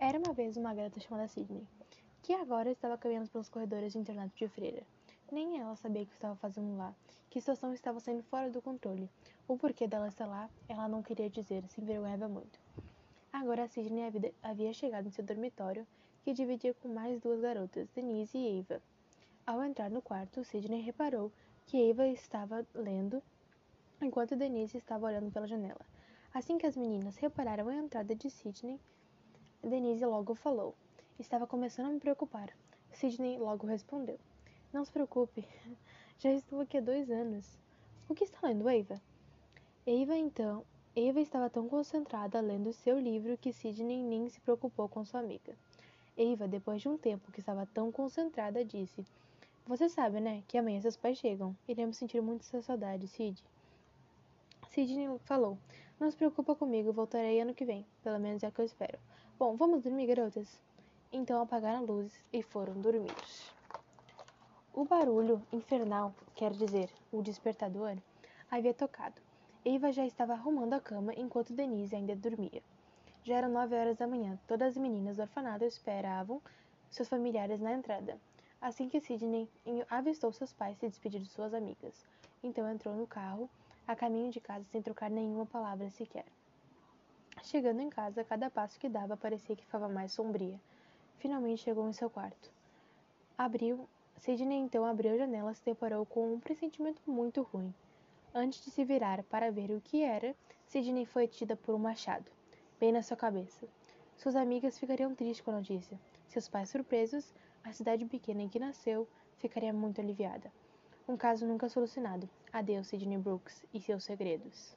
Era uma vez uma garota chamada Sidney, que agora estava caminhando pelos corredores do internato de freira. Nem ela sabia o que estava fazendo lá, que situação estava saindo fora do controle. O porquê dela estar lá, ela não queria dizer, se envergonhava muito. Agora Sidney havia chegado em seu dormitório, que dividia com mais duas garotas, Denise e Eva. Ao entrar no quarto, Sidney reparou que Eva estava lendo, enquanto Denise estava olhando pela janela. Assim que as meninas repararam a entrada de Sidney, Denise logo falou. Estava começando a me preocupar. Sidney logo respondeu. Não se preocupe, já estou aqui há dois anos. O que está lendo, Eva? Eva então. Eva estava tão concentrada lendo seu livro que Sidney nem se preocupou com sua amiga. Eva, depois de um tempo que estava tão concentrada, disse: Você sabe, né, que amanhã seus pais chegam. Iremos sentir muito sua saudade, Sid. Sidney falou: Não se preocupa comigo, voltarei ano que vem. Pelo menos é o que eu espero. Bom, vamos dormir, garotas? Então apagaram luzes e foram dormir. O barulho infernal, quer dizer, o despertador, havia tocado. Eva já estava arrumando a cama enquanto Denise ainda dormia. Já eram nove horas da manhã. Todas as meninas do orfanato esperavam seus familiares na entrada. Assim que Sidney avistou seus pais se despedir de suas amigas. Então entrou no carro, a caminho de casa sem trocar nenhuma palavra sequer. Chegando em casa, cada passo que dava parecia que ficava mais sombria. Finalmente chegou em seu quarto. Abriu. Sidney então abriu a janela e se deparou com um pressentimento muito ruim. Antes de se virar para ver o que era, Sidney foi atida por um machado, bem na sua cabeça. Suas amigas ficariam tristes com a notícia. Seus pais surpresos, a cidade pequena em que nasceu ficaria muito aliviada. Um caso nunca solucionado. Adeus, Sidney Brooks e seus segredos.